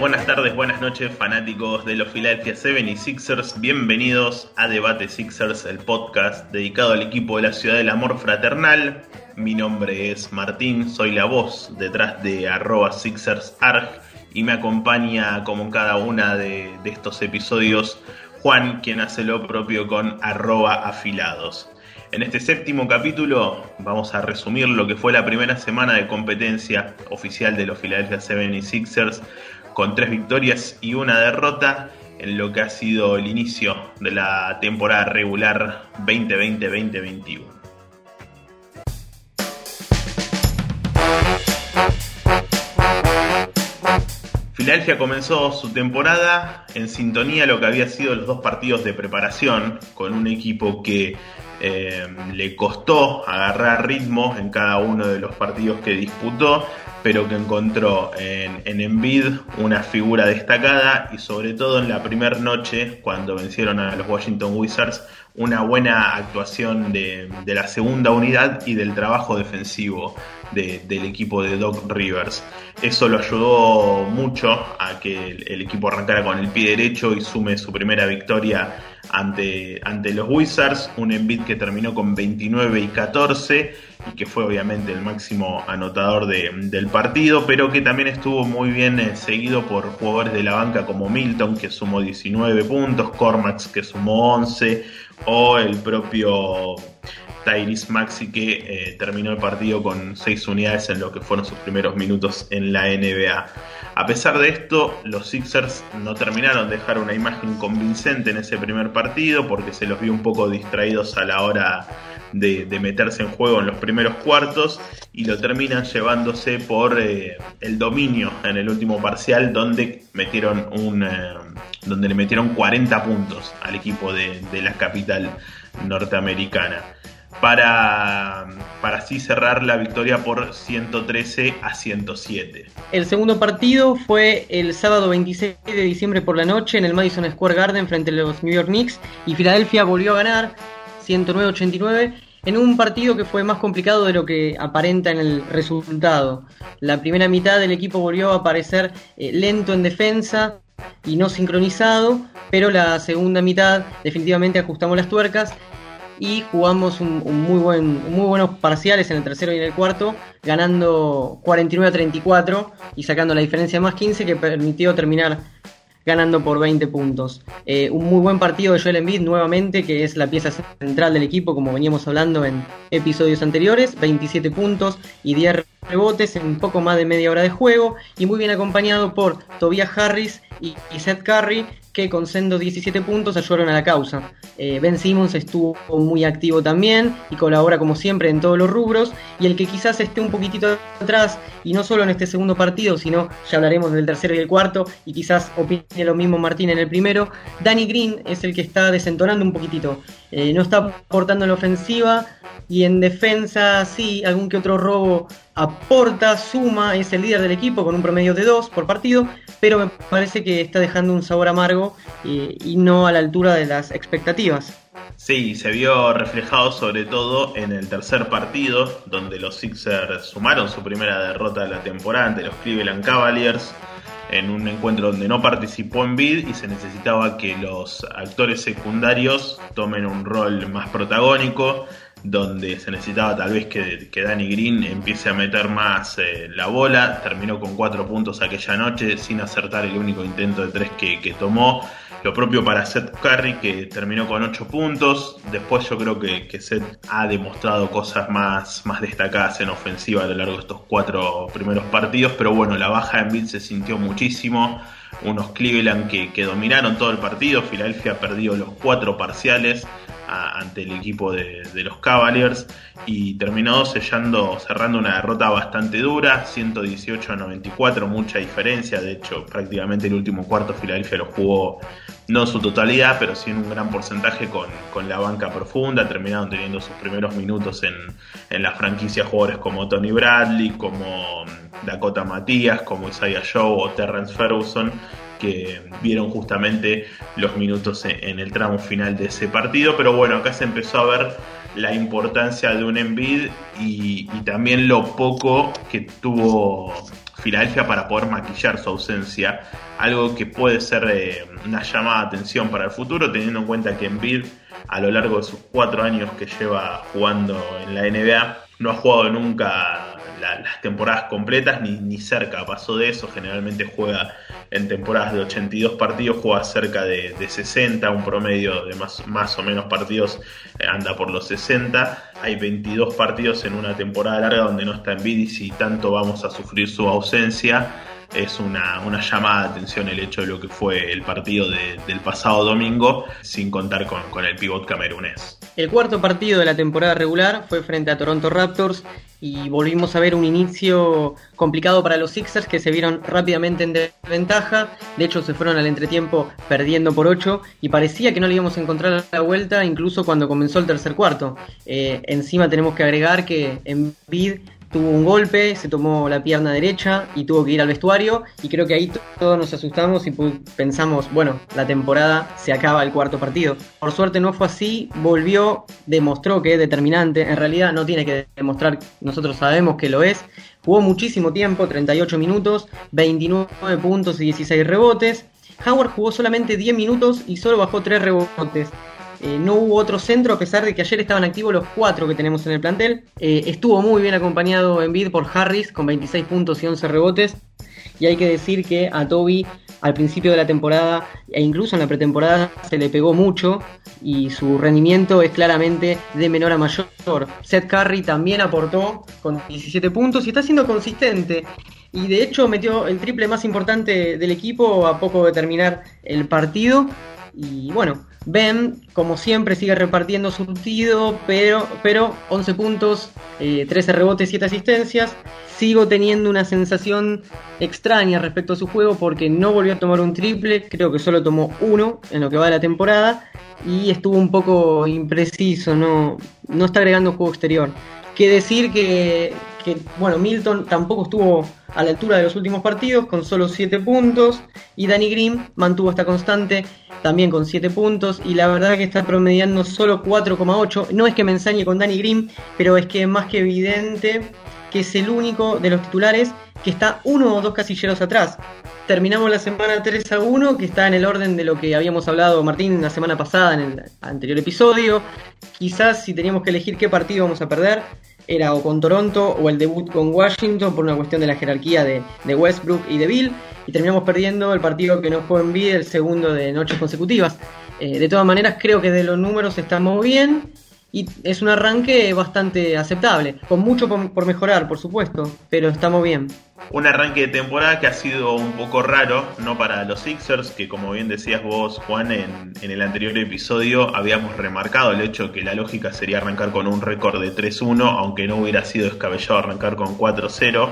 buenas tardes, buenas noches, fanáticos de los Philadelphia 76ers. Bienvenidos a Debate Sixers, el podcast dedicado al equipo de la ciudad del amor fraternal. Mi nombre es Martín, soy la voz detrás de arroba SixersArg y me acompaña como en cada una de, de estos episodios Juan, quien hace lo propio con arroba afilados. En este séptimo capítulo vamos a resumir lo que fue la primera semana de competencia oficial de los Philadelphia 76ers con tres victorias y una derrota en lo que ha sido el inicio de la temporada regular 2020-2021. Filadelfia comenzó su temporada en sintonía a lo que había sido los dos partidos de preparación, con un equipo que eh, le costó agarrar ritmo en cada uno de los partidos que disputó, pero que encontró en, en Envid una figura destacada y sobre todo en la primera noche, cuando vencieron a los Washington Wizards, una buena actuación de, la segunda unidad y del trabajo defensivo del equipo de Doc Rivers. Eso lo ayudó mucho a que el, equipo arrancara con el pie derecho y sume su primera victoria ante, ante los Wizards, un Embiid que terminó con 29 y 14 y que fue obviamente el máximo anotador del partido, pero que también estuvo muy bien eh, seguido por jugadores de la banca como Milton, que sumó 19 puntos, Cormax, que sumó 11, o el propio Tyrese Maxi, que eh, terminó el partido con 6 unidades en lo que fueron sus primeros minutos en la NBA. A pesar de esto, los Sixers no terminaron de dejar una imagen convincente en ese primer partido porque se los vio un poco distraídos a la hora de, meterse en juego en los primeros cuartos y lo terminan llevándose por eh, el dominio en el último parcial donde metieron un eh, donde le metieron 40 puntos al equipo de, la capital norteamericana para, para así cerrar la victoria por 113 a 107. El segundo partido fue el sábado 26 de diciembre por la noche en el Madison Square Garden frente a los New York Knicks y Filadelfia volvió a ganar 109-89 en un partido que fue más complicado de lo que aparenta en el resultado. La primera mitad del equipo volvió a aparecer eh, lento en defensa y no sincronizado, pero la segunda mitad definitivamente ajustamos las tuercas y jugamos un, muy buen, muy buenos parciales en el tercero y en el cuarto, ganando 49 a 34 y sacando la diferencia más 15 que permitió terminar ganando por 20 puntos. Eh, un muy buen partido de Joel Embiid nuevamente, que es la pieza central del equipo, como veníamos hablando en episodios anteriores, 27 puntos y 10 rebotes en poco más de media hora de juego, y muy bien acompañado por Tobias Harris y Seth Curry, que con sendo 17 puntos ayudaron a la causa. Eh, ben Simmons estuvo muy activo también y colabora como siempre en todos los rubros. Y el que quizás esté un poquitito atrás, y no solo en este segundo partido, sino ya hablaremos del tercero y el cuarto, y quizás opine lo mismo Martín en el primero, Danny Green es el que está desentonando un poquitito. Eh, no está aportando en la ofensiva y en defensa sí, algún que otro robo aporta, suma, es el líder del equipo con un promedio de 2 por partido, pero me parece que está dejando un sabor amargo y, no a la altura de las expectativas. Sí, se vio reflejado sobre todo en el tercer partido, donde los Sixers sumaron su primera derrota de la temporada ante los Cleveland Cavaliers, en un encuentro donde no participó en bid y se necesitaba que los actores secundarios tomen un rol más protagónico donde se necesitaba tal vez que, que Danny Green empiece a meter más eh, la bola. Terminó con cuatro puntos aquella noche sin acertar el único intento de tres que, que, tomó. Lo propio para Seth Curry que terminó con ocho puntos. Después yo creo que, que Seth ha demostrado cosas más, más destacadas en ofensiva a lo largo de estos cuatro primeros partidos. Pero bueno, la baja en Bill se sintió muchísimo unos Cleveland que, que, dominaron todo el partido. Filadelfia perdió los cuatro parciales ante el equipo de, los Cavaliers y terminó sellando, cerrando una derrota bastante dura, 118 a 94, mucha diferencia, de hecho prácticamente el último cuarto Filadelfia lo jugó no en su totalidad, pero sí en un gran porcentaje con, con la banca profunda, terminaron teniendo sus primeros minutos en, en la franquicia jugadores como Tony Bradley, como Dakota Matías, como Isaiah Show o Terrence Ferguson que vieron justamente los minutos en el tramo final de ese partido. Pero bueno, acá se empezó a ver la importancia de un Embiid y, también lo poco que tuvo Filadelfia para poder maquillar su ausencia, algo que puede ser eh, una llamada de atención para el futuro, teniendo en cuenta que Embiid a lo largo de sus cuatro años que lleva jugando en la NBA no ha jugado nunca las temporadas completas ni, ni cerca pasó de eso, generalmente juega en temporadas de 82 partidos, juega cerca de, 60, un promedio de más, más o menos partidos eh, anda por los 60, hay 22 partidos en una temporada larga donde no está en Vidis y tanto vamos a sufrir su ausencia. Es una, llamada de atención el hecho de lo que fue el partido del pasado domingo, sin contar con, con el pivot camerunés. El cuarto partido de la temporada regular fue frente a Toronto Raptors y volvimos a ver un inicio complicado para los Sixers que se vieron rápidamente en desventaja. De hecho, se fueron al entretiempo perdiendo por 8 y parecía que no le íbamos a encontrar la vuelta incluso cuando comenzó el tercer cuarto. Eh, encima tenemos que agregar que en Bid tuvo un golpe, se tomó la pierna derecha y tuvo que ir al vestuario y creo que ahí todos nos asustamos y pensamos, bueno, la temporada se acaba el cuarto partido. Por suerte no fue así, volvió, demostró que es determinante, en realidad no tiene que demostrar, nosotros sabemos que lo es, jugó muchísimo tiempo, 38 minutos, 29 puntos y 16 rebotes. Howard jugó solamente 10 minutos y solo bajó 3 rebotes. Eh, no hubo otro centro, a pesar de que ayer estaban activos los cuatro que tenemos en el plantel. Eh, estuvo muy bien acompañado en bid por Harris con 26 puntos y 11 rebotes. Y hay que decir que a Toby al principio de la temporada e incluso en la pretemporada se le pegó mucho y su rendimiento es claramente de menor a mayor. Seth Curry también aportó con 17 puntos y está siendo consistente. Y de hecho metió el triple más importante del equipo a poco de terminar el partido. Y bueno, Ben, como siempre, sigue repartiendo surtido, pero, pero 11 puntos, 13 eh, rebotes, 7 asistencias. Sigo teniendo una sensación extraña respecto a su juego porque no volvió a tomar un triple, creo que solo tomó uno en lo que va de la temporada y estuvo un poco impreciso, no, no está agregando juego exterior. Que decir que, que, bueno, Milton tampoco estuvo a la altura de los últimos partidos con solo 7 puntos y Danny Green mantuvo esta constante también con 7 puntos y la verdad que está promediando solo 4,8. No es que me ensañe con Danny Green, pero es que es más que evidente que es el único de los titulares que está uno o dos casilleros atrás. Terminamos la semana 3 a 1, que está en el orden de lo que habíamos hablado Martín la semana pasada en el anterior episodio. Quizás si teníamos que elegir qué partido vamos a perder, era o con Toronto o el debut con Washington por una cuestión de la jerarquía de, Westbrook y de Bill. Y terminamos perdiendo el partido que no fue en vida, el segundo de noches consecutivas. Eh, de todas maneras, creo que de los números estamos bien y es un arranque bastante aceptable, con mucho por, mejorar, por supuesto, pero estamos bien. Un arranque de temporada que ha sido un poco raro, no para los Sixers, que como bien decías vos, Juan, en, el anterior episodio habíamos remarcado el hecho que la lógica sería arrancar con un récord de 3-1, aunque no hubiera sido descabellado arrancar con 4-0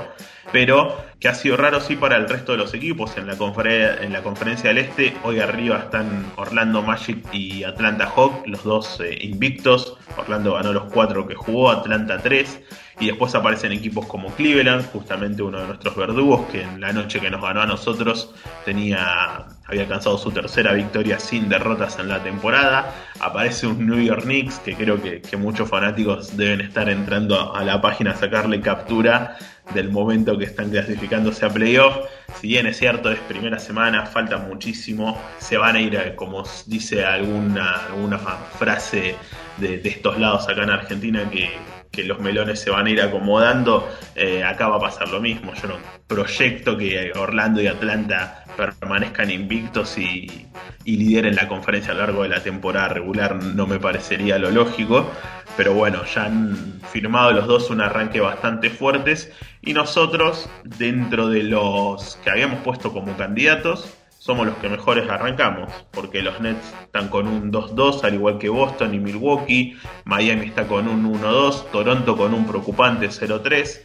pero que ha sido raro sí para el resto de los equipos. En la, en la conferencia del Este, hoy arriba están Orlando Magic y Atlanta Hawk, los dos eh, invictos. Orlando ganó los cuatro que jugó, Atlanta tres. Y después aparecen equipos como Cleveland, justamente uno de nuestros verdugos, que en la noche que nos ganó a nosotros tenía había alcanzado su tercera victoria sin derrotas en la temporada. Aparece un New York Knicks, que creo que, muchos fanáticos deben estar entrando a la página a sacarle captura del momento que están clasificándose a playoff. Si bien es cierto, es primera semana, falta muchísimo, se van a ir, eh, como dice alguna, alguna frase de, de estos lados acá en Argentina, que, que los melones se van a ir acomodando, eh, acá va a pasar lo mismo. Yo no proyecto que Orlando y Atlanta permanezcan invictos y, y lideren la conferencia a lo largo de la temporada regular, no me parecería lo lógico. Pero bueno, ya han firmado los dos un arranque bastante fuertes y nosotros, dentro de los que habíamos puesto como candidatos, somos los que mejores arrancamos, porque los Nets están con un 2-2, al igual que Boston y Milwaukee, Miami está con un 1-2, Toronto con un preocupante 0-3,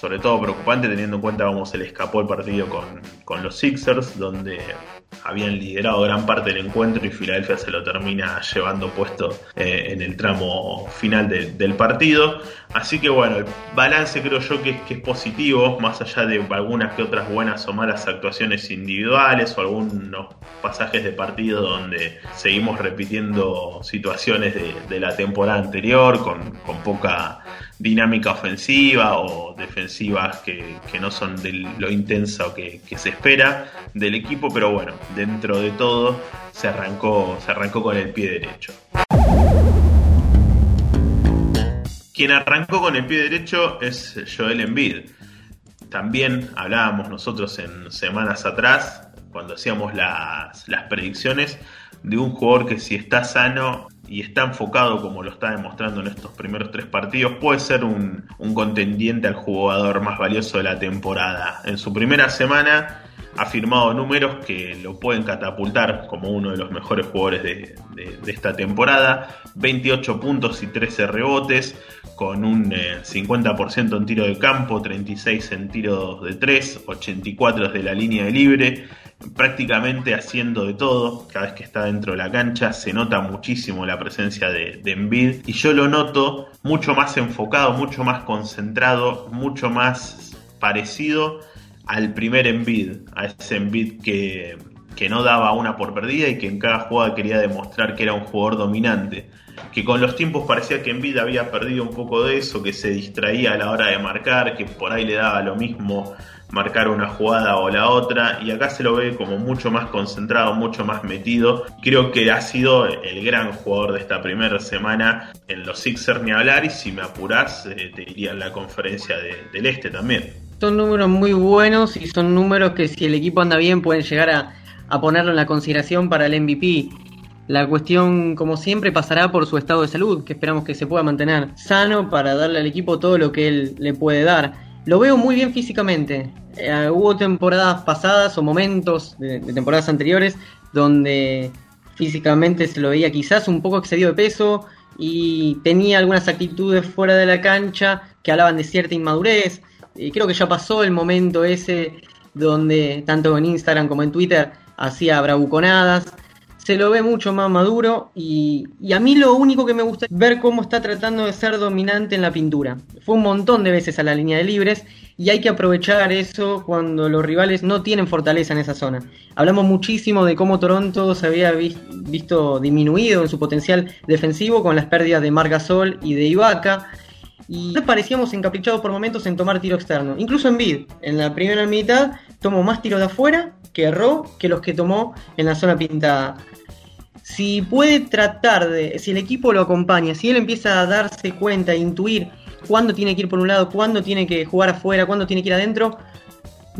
sobre todo preocupante teniendo en cuenta cómo se le escapó el partido con, con los Sixers, donde habían liderado gran parte del encuentro y Filadelfia se lo termina llevando puesto eh, en el tramo final del partido. Así que bueno, el balance creo yo que es, que es positivo, más allá de algunas que otras buenas o malas actuaciones individuales o algunos pasajes de partido donde seguimos repitiendo situaciones de, la temporada anterior con, poca dinámica ofensiva o defensivas que, no son de lo intenso que, que, se espera del equipo, pero bueno, dentro de todo se arrancó, se arrancó con el pie derecho. Quien arrancó con el pie derecho es Joel Embiid. También hablábamos nosotros en semanas atrás, cuando hacíamos las, predicciones, de un jugador que si está sano y está enfocado como lo está demostrando en estos primeros tres partidos, puede ser un, contendiente al jugador más valioso de la temporada. En su primera semana ha firmado números que lo pueden catapultar como uno de los mejores jugadores de, esta temporada. 28 puntos y 13 rebotes, con un 50% eh, en tiro de campo, 36 en tiro de 3, 84 desde la línea de libre, prácticamente haciendo de todo. Cada vez que está dentro de la cancha se nota muchísimo la presencia de, de Embiid y yo lo noto mucho más enfocado, mucho más concentrado, mucho más parecido al primer Envid, a ese Envid que, que no daba una por perdida y que en cada jugada quería demostrar que era un jugador dominante. Que con los tiempos parecía que Envid había perdido un poco de eso, que se distraía a la hora de marcar, que por ahí le daba lo mismo marcar una jugada o la otra y acá se lo ve como mucho más concentrado, mucho más metido. Creo que ha sido el gran jugador de esta primera semana en los Sixers ni hablar y si me apuras eh, te diría en la conferencia del Este también son números muy buenos y son números que si el equipo anda bien pueden llegar a, ponerlo en la consideración para el MVP. La cuestión, como siempre, pasará por su estado de salud, que esperamos que se pueda mantener sano para darle al equipo todo lo que él le puede dar. Lo veo muy bien físicamente. Eh, hubo temporadas pasadas o momentos de, temporadas anteriores donde físicamente se lo veía quizás un poco excedido de peso y tenía algunas actitudes fuera de la cancha que hablaban de cierta inmadurez creo que ya pasó el momento ese donde tanto en Instagram como en Twitter hacía bravuconadas. Se lo ve mucho más maduro y, y, a mí lo único que me gusta es ver cómo está tratando de ser dominante en la pintura. Fue un montón de veces a la línea de libres y hay que aprovechar eso cuando los rivales no tienen fortaleza en esa zona. Hablamos muchísimo de cómo Toronto se había visto disminuido en su potencial defensivo con las pérdidas de Margasol y de Ibaka y parecíamos encaprichados por momentos en tomar tiro externo. Incluso en Bid, en la primera mitad, tomó más tiros de afuera que erró que los que tomó en la zona pintada. Si puede tratar de, si el equipo lo acompaña, si él empieza a darse cuenta, a intuir cuándo tiene que ir por un lado, cuándo tiene que jugar afuera, cuándo tiene que ir adentro,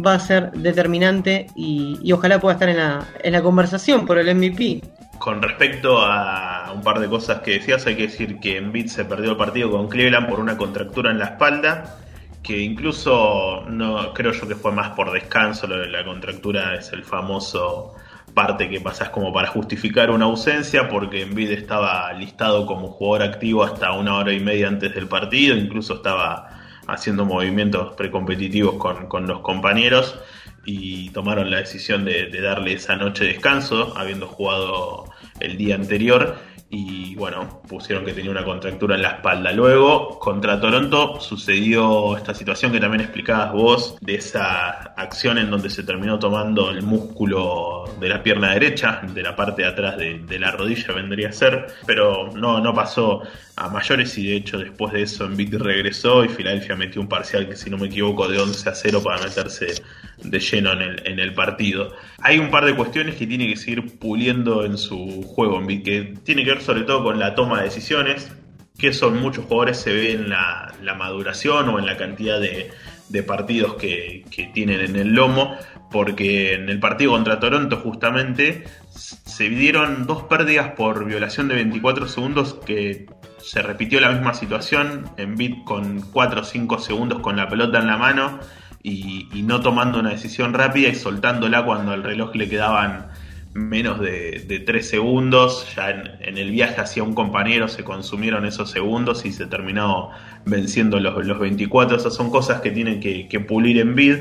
va a ser determinante y, ojalá pueda estar en la, en la conversación por el MVP con respecto a un par de cosas que decías, hay que decir que Embiid se perdió el partido con Cleveland por una contractura en la espalda, que incluso no creo yo que fue más por descanso, lo de la contractura es el famoso parte que pasas como para justificar una ausencia, porque Embiid estaba listado como jugador activo hasta una hora y media antes del partido, incluso estaba haciendo movimientos precompetitivos con, con los compañeros y tomaron la decisión de, darle esa noche de descanso, habiendo jugado el día anterior y bueno, pusieron que tenía una contractura en la espalda. Luego, contra Toronto, sucedió esta situación que también explicabas vos, de esa acción en donde se terminó tomando el músculo de la pierna derecha, de la parte de atrás de, la rodilla vendría a ser, pero no, no pasó a mayores y de hecho después de eso Embiid regresó y Filadelfia metió un parcial que si no me equivoco de 11 a 0 para meterse de lleno en el, en el partido. Hay un par de cuestiones que tiene que seguir puliendo en su juego que tiene que ver sobre todo con la toma de decisiones, que son muchos jugadores se ve en la, maduración o en la cantidad de, partidos que, que, tienen en el lomo, porque en el partido contra Toronto justamente se dieron dos pérdidas por violación de 24 segundos que se repitió la misma situación en bit con 4 o 5 segundos con la pelota en la mano y, no tomando una decisión rápida y soltándola cuando al reloj le quedaban menos de, 3 segundos. Ya en, el viaje hacia un compañero se consumieron esos segundos y se terminó venciendo los, los 24. Esas son cosas que tienen que, pulir en bid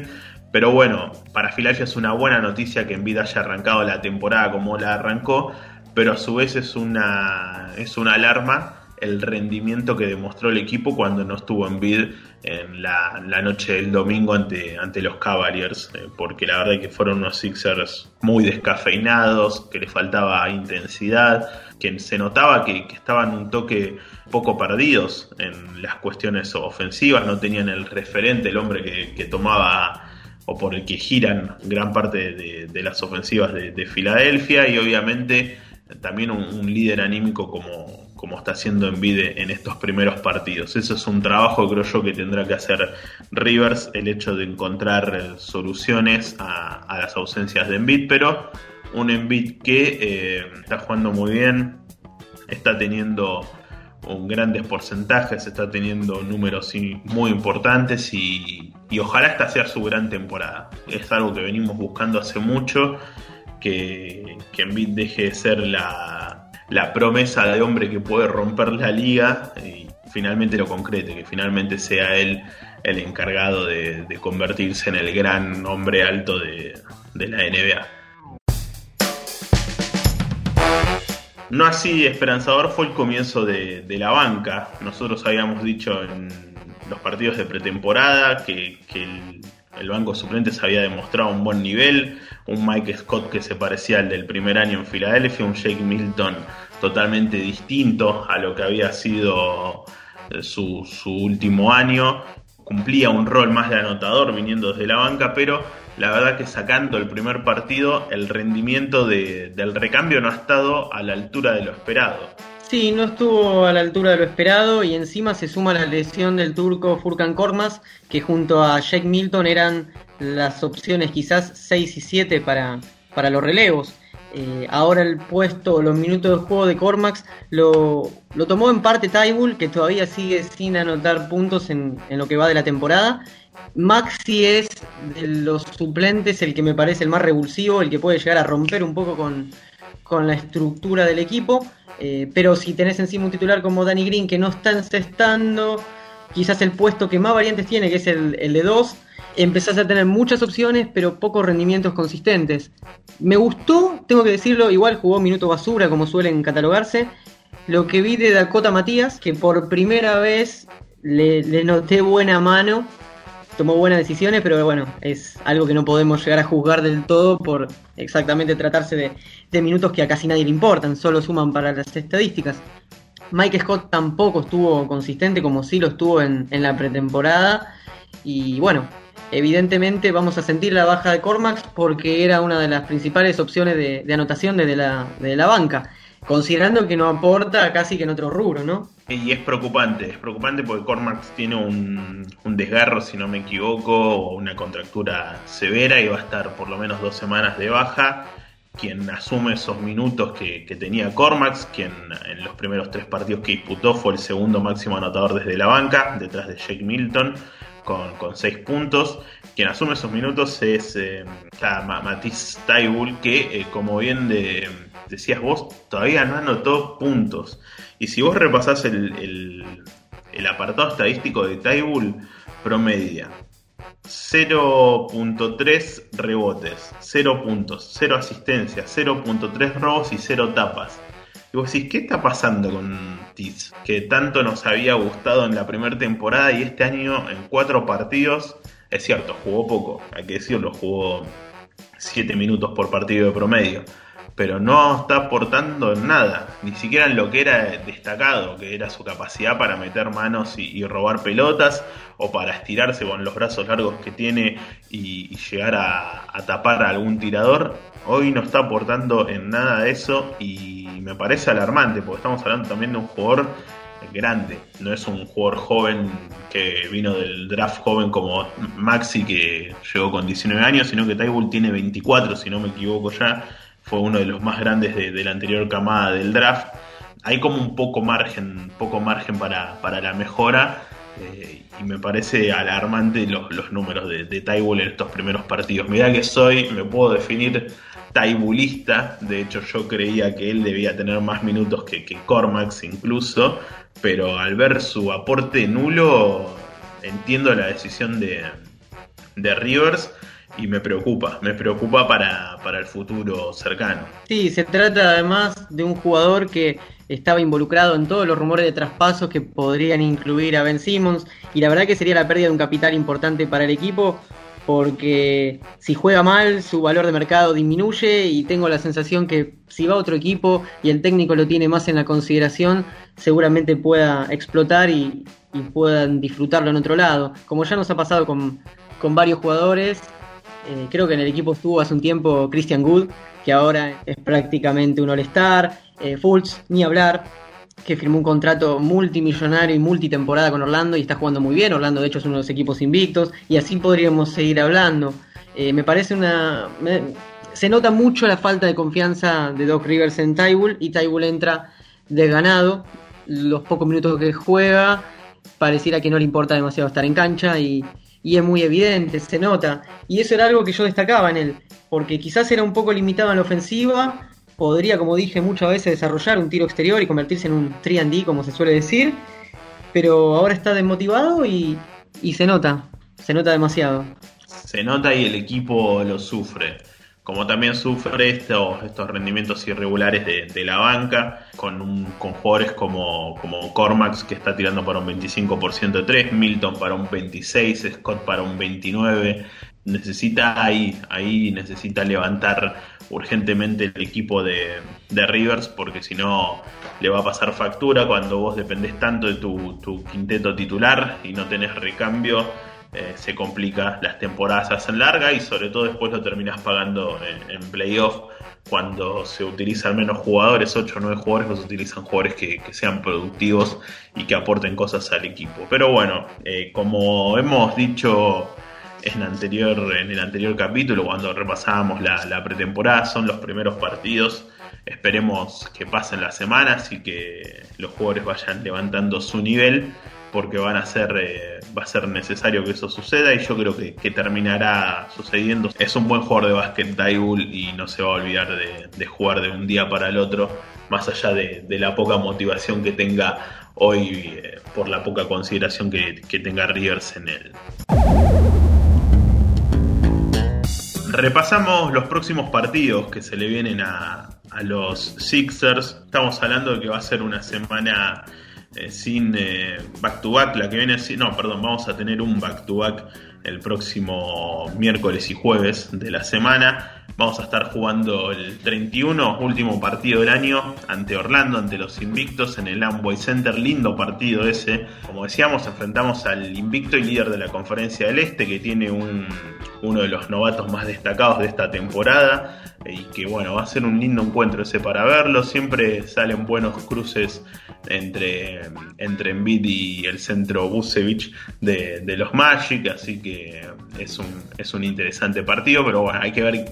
Pero bueno, para Filadelfia es una buena noticia que Envid haya arrancado la temporada como la arrancó, pero a su vez es una, es una alarma el rendimiento que demostró el equipo cuando no estuvo en bid en la, noche del domingo ante, ante los Cavaliers, eh, porque la verdad es que fueron unos Sixers muy descafeinados, que les faltaba intensidad, que se notaba que, estaban un toque poco perdidos en las cuestiones ofensivas, no tenían el referente, el hombre que, tomaba o por el que giran gran parte de, las ofensivas de, Filadelfia y obviamente también un líder anímico como, como está haciendo Envide en estos primeros partidos. Eso es un trabajo, creo yo, que tendrá que hacer Rivers, el hecho de encontrar eh, soluciones a, las ausencias de Envid, pero un Envid que eh, está jugando muy bien, está teniendo grandes porcentajes, está teniendo números muy importantes y, ojalá esta sea su gran temporada. Es algo que venimos buscando hace mucho, que, que Envid deje de ser la, la promesa de hombre que puede romper la liga y finalmente lo concrete, que finalmente sea él el encargado de, convertirse en el gran hombre alto de, la NBA. No así esperanzador fue el comienzo de, la banca. Nosotros habíamos dicho en los partidos de pretemporada que, que el, el banco suplentes había demostrado un buen nivel, un Mike Scott que se parecía al del primer año en Filadelfia, un Jake Milton totalmente distinto a lo que había sido eh, su, último año, cumplía un rol más de anotador viniendo desde la banca, pero la verdad que sacando el primer partido, el rendimiento del recambio no ha estado a la altura de lo esperado. Sí, no estuvo a la altura de lo esperado y encima se suma la lesión del turco Furkan Kormas, que junto a Jake Milton eran las opciones quizás 6 y 7 para, para los relevos. Eh, ahora el puesto, los minutos de juego de Cormax lo, lo tomó en parte Tybull, que todavía sigue sin anotar puntos en, en, lo que va de la temporada. Maxi es de los suplentes el que me parece el más revulsivo, el que puede llegar a romper un poco con, con la estructura del equipo. Eh, pero si tenés encima un titular como Danny Green que no está encestando, quizás el puesto que más variantes tiene, que es el, de 2, empezás a tener muchas opciones, pero pocos rendimientos consistentes. Me gustó, tengo que decirlo, igual jugó minuto basura, como suelen catalogarse. Lo que vi de Dakota Matías, que por primera vez le noté buena mano tomó buenas decisiones, pero bueno, es algo que no podemos llegar a juzgar del todo por exactamente tratarse de, minutos que a casi nadie le importan, solo suman para las estadísticas. Mike Scott tampoco estuvo consistente como sí lo estuvo en, la pretemporada. Y bueno, evidentemente vamos a sentir la baja de Cormax porque era una de las principales opciones de, anotación desde la, de la banca considerando que no aporta casi que en otro rubro, ¿no? Y es preocupante, es preocupante porque Cormax tiene un, desgarro, si no me equivoco, o una contractura severa y va a estar por lo menos dos semanas de baja. Quien asume esos minutos que, tenía Cormax, quien en los primeros tres partidos que disputó fue el segundo máximo anotador desde la banca, detrás de Jake Milton, con, seis puntos. Quien asume esos minutos es eh, Matisse Taibul, que eh, como bien de decías vos, todavía no anotó puntos. Y si vos repasás el, el, apartado estadístico de Taibul, promedia 0.3 rebotes, 0 puntos, 0 asistencias, 0.3 robos y 0 tapas. Y vos decís, ¿qué está pasando con Tiz? Que tanto nos había gustado en la primera temporada y este año en cuatro partidos, es cierto, jugó poco, hay que decirlo, jugó 7 minutos por partido de promedio pero no está aportando nada, ni siquiera en lo que era destacado, que era su capacidad para meter manos y, robar pelotas, o para estirarse con los brazos largos que tiene y, llegar a, tapar a algún tirador. Hoy no está aportando en nada de eso y me parece alarmante, porque estamos hablando también de un jugador grande, no es un jugador joven que vino del draft joven como Maxi que llegó con 19 años, sino que Tybull tiene 24, si no me equivoco ya fue uno de los más grandes de, la anterior camada del draft. Hay como un poco margen, poco margen para, la mejora. Eh, y me parece alarmante los, números de, de en estos primeros partidos. Mirá que soy, me puedo definir taibulista. De hecho, yo creía que él debía tener más minutos que, que Cormax incluso. Pero al ver su aporte nulo, entiendo la decisión de, de Rivers y me preocupa, me preocupa para, para el futuro cercano. Sí, se trata además de un jugador que estaba involucrado en todos los rumores de traspasos que podrían incluir a Ben Simmons y la verdad que sería la pérdida de un capital importante para el equipo porque si juega mal su valor de mercado disminuye y tengo la sensación que si va a otro equipo y el técnico lo tiene más en la consideración, seguramente pueda explotar y, puedan disfrutarlo en otro lado. Como ya nos ha pasado con, varios jugadores, eh, creo que en el equipo estuvo hace un tiempo Christian Good, que ahora es prácticamente un all-star, eh, Fultz, ni hablar, que firmó un contrato multimillonario y multitemporada con Orlando y está jugando muy bien. Orlando, de hecho, es uno de los equipos invictos y así podríamos seguir hablando. Eh, me parece una. se nota mucho la falta de confianza de Doc Rivers en Tybull y Tybull entra desganado. Los pocos minutos que juega, pareciera que no le importa demasiado estar en cancha y, y es muy evidente, se nota. Y eso era algo que yo destacaba en él, porque quizás era un poco limitado en la ofensiva podría, como dije muchas veces, desarrollar un tiro exterior y convertirse en un 3D, como se suele decir, pero ahora está desmotivado y, se nota, se nota demasiado. Se nota y el equipo lo sufre. Como también sufre estos, estos rendimientos irregulares de, la banca, con, un, con jugadores como, como Cormax que está tirando para un 25% de 3, Milton para un 26, Scott para un 29. Necesita ahí, ahí necesita levantar urgentemente el equipo de, Rivers, porque si no le va a pasar factura cuando vos dependés tanto de tu, quinteto titular y no tenés recambio. Eh, se complica, las temporadas se hacen largas y sobre todo después lo terminas pagando en, playoff cuando se utilizan menos jugadores, 8 o 9 jugadores, pues se utilizan jugadores que, sean productivos y que aporten cosas al equipo. Pero bueno, eh, como hemos dicho en, anterior, en el anterior capítulo, cuando repasábamos la, pretemporada, son los primeros partidos. Esperemos que pasen las semanas y que los jugadores vayan levantando su nivel, porque van a ser, eh, va a ser necesario que eso suceda y yo creo que, terminará sucediendo. Es un buen jugador de básquet Daibul y no se va a olvidar de, jugar de un día para el otro, más allá de, la poca motivación que tenga hoy eh, por la poca consideración que, que tenga Rivers en él. Repasamos los próximos partidos que se le vienen a, los Sixers. Estamos hablando de que va a ser una semana eh, sin eh, back to back. La que viene así, no, perdón, vamos a tener un back to back el próximo miércoles y jueves de la semana. Vamos a estar jugando el 31, último partido del año, ante Orlando, ante los Invictos en el Amway Center. Lindo partido ese. Como decíamos, enfrentamos al invicto y líder de la Conferencia del Este, que tiene un, uno de los novatos más destacados de esta temporada. Y que bueno, va a ser un lindo encuentro ese para verlo. Siempre salen buenos cruces entre, entre y el centro Busevich de, de los Magic. Así que es un, es un interesante partido. Pero bueno, hay que ver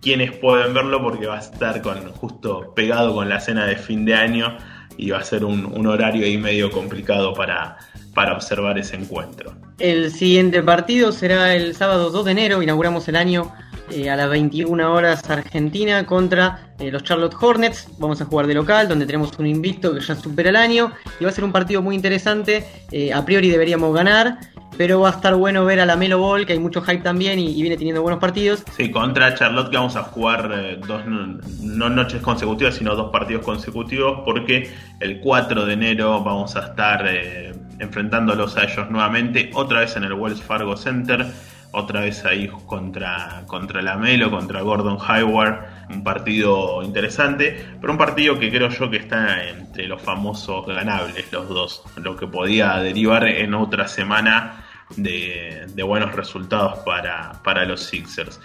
quienes pueden verlo porque va a estar con, justo pegado con la cena de fin de año y va a ser un, horario ahí medio complicado para, para observar ese encuentro. El siguiente partido será el sábado 2 de enero, inauguramos el año eh, a las 21 horas Argentina contra eh, los Charlotte Hornets. Vamos a jugar de local, donde tenemos un invicto que ya supera el año y va a ser un partido muy interesante. Eh, a priori deberíamos ganar pero va a estar bueno ver a la Melo Ball, que hay mucho hype también y, viene teniendo buenos partidos. Sí, contra Charlotte que vamos a jugar dos, no noches consecutivas, sino dos partidos consecutivos, porque el 4 de enero vamos a estar enfrentándolos a ellos nuevamente, otra vez en el Wells Fargo Center, otra vez ahí contra, contra la Melo, contra Gordon Hayward, un partido interesante, pero un partido que creo yo que está entre los famosos ganables, los dos, lo que podía derivar en otra semana de, buenos resultados para, para, los Sixers.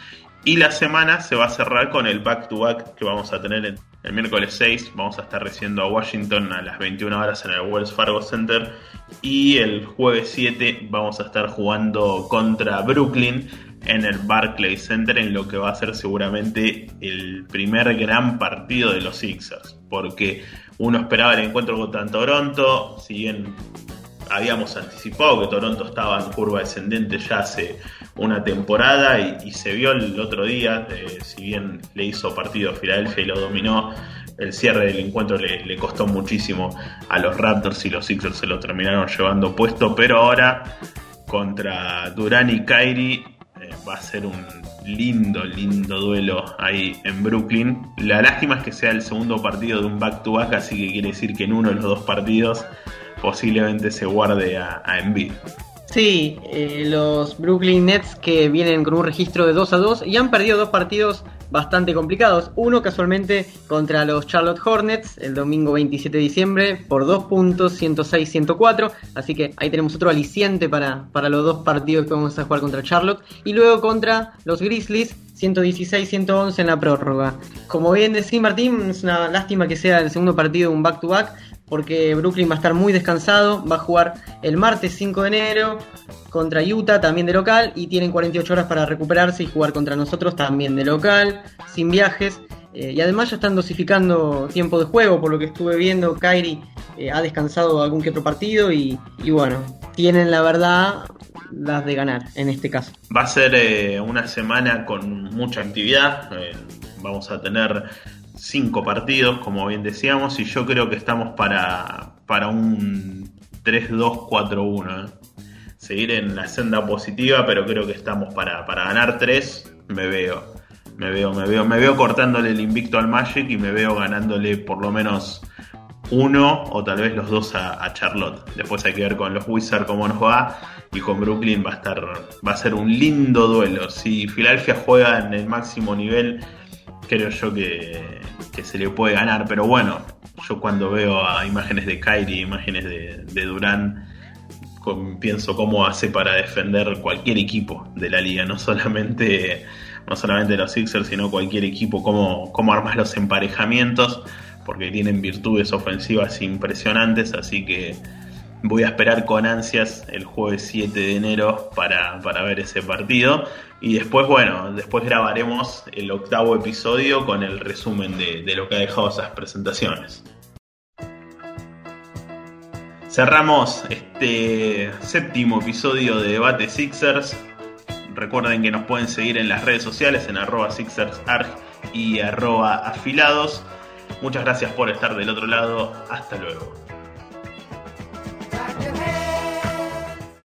Y la semana se va a cerrar con el back-to-back que vamos a tener el miércoles 6. Vamos a estar recibiendo a Washington a las 21 horas en el Wells Fargo Center. Y el jueves 7 vamos a estar jugando contra Brooklyn en el Barclays Center en lo que va a ser seguramente el primer gran partido de los Sixers. Porque uno esperaba el encuentro contra Toronto, si bien habíamos anticipado que Toronto estaba en curva descendente ya hace una temporada y, se vio el otro día, eh, si bien le hizo partido a Filadelfia y lo dominó, el cierre del encuentro le, costó muchísimo a los Raptors y los Sixers se lo terminaron llevando puesto, pero ahora contra Durán y Kyrie eh, va a ser un lindo, lindo duelo ahí en Brooklyn. La lástima es que sea el segundo partido de un back-to-back, así que quiere decir que en uno de los dos partidos posiblemente se guarde a, a. Sí, eh, los Brooklyn Nets que vienen con un registro de 2 a 2 y han perdido dos partidos bastante complicados. Uno casualmente contra los Charlotte Hornets el domingo 27 de diciembre por 2 puntos, 106-104. Así que ahí tenemos otro aliciente para, para los dos partidos que vamos a jugar contra Charlotte. Y luego contra los Grizzlies 116-111 en la prórroga. Como bien decía Martín, es una lástima que sea el segundo partido un back-to-back. back to back porque Brooklyn va a estar muy descansado, va a jugar el martes 5 de enero contra Utah, también de local, y tienen 48 horas para recuperarse y jugar contra nosotros también de local, sin viajes. Eh, y además ya están dosificando tiempo de juego, por lo que estuve viendo, Kyrie eh, ha descansado algún que otro partido y, bueno, tienen la verdad las de ganar en este caso. Va a ser eh, una semana con mucha actividad, vamos a tener cinco partidos, como bien decíamos, y yo creo que estamos para, para un 3-2-4-1. ¿eh? Seguir en la senda positiva, pero creo que estamos para, para ganar tres. Me veo, me veo, me veo, me veo cortándole el invicto al Magic y me veo ganándole por lo menos uno o tal vez los dos a, a, Charlotte. Después hay que ver con los Wizards cómo nos va y con Brooklyn va a estar va a ser un lindo duelo. Si Filadelfia juega en el máximo nivel, creo yo que, se le puede ganar. Pero bueno, yo cuando veo a imágenes de Kyrie, imágenes de, de Durán, pienso cómo hace para defender cualquier equipo de la liga, no solamente, no solamente los Sixers, sino cualquier equipo, cómo, cómo armas los emparejamientos, porque tienen virtudes ofensivas impresionantes, así que voy a esperar con ansias el jueves 7 de enero para, para ver ese partido. Y después, bueno, después grabaremos el octavo episodio con el resumen de, lo que ha dejado esas presentaciones. Cerramos este séptimo episodio de Debate Sixers. Recuerden que nos pueden seguir en las redes sociales en arroba SixersArg y arroba afilados. Muchas gracias por estar del otro lado. Hasta luego.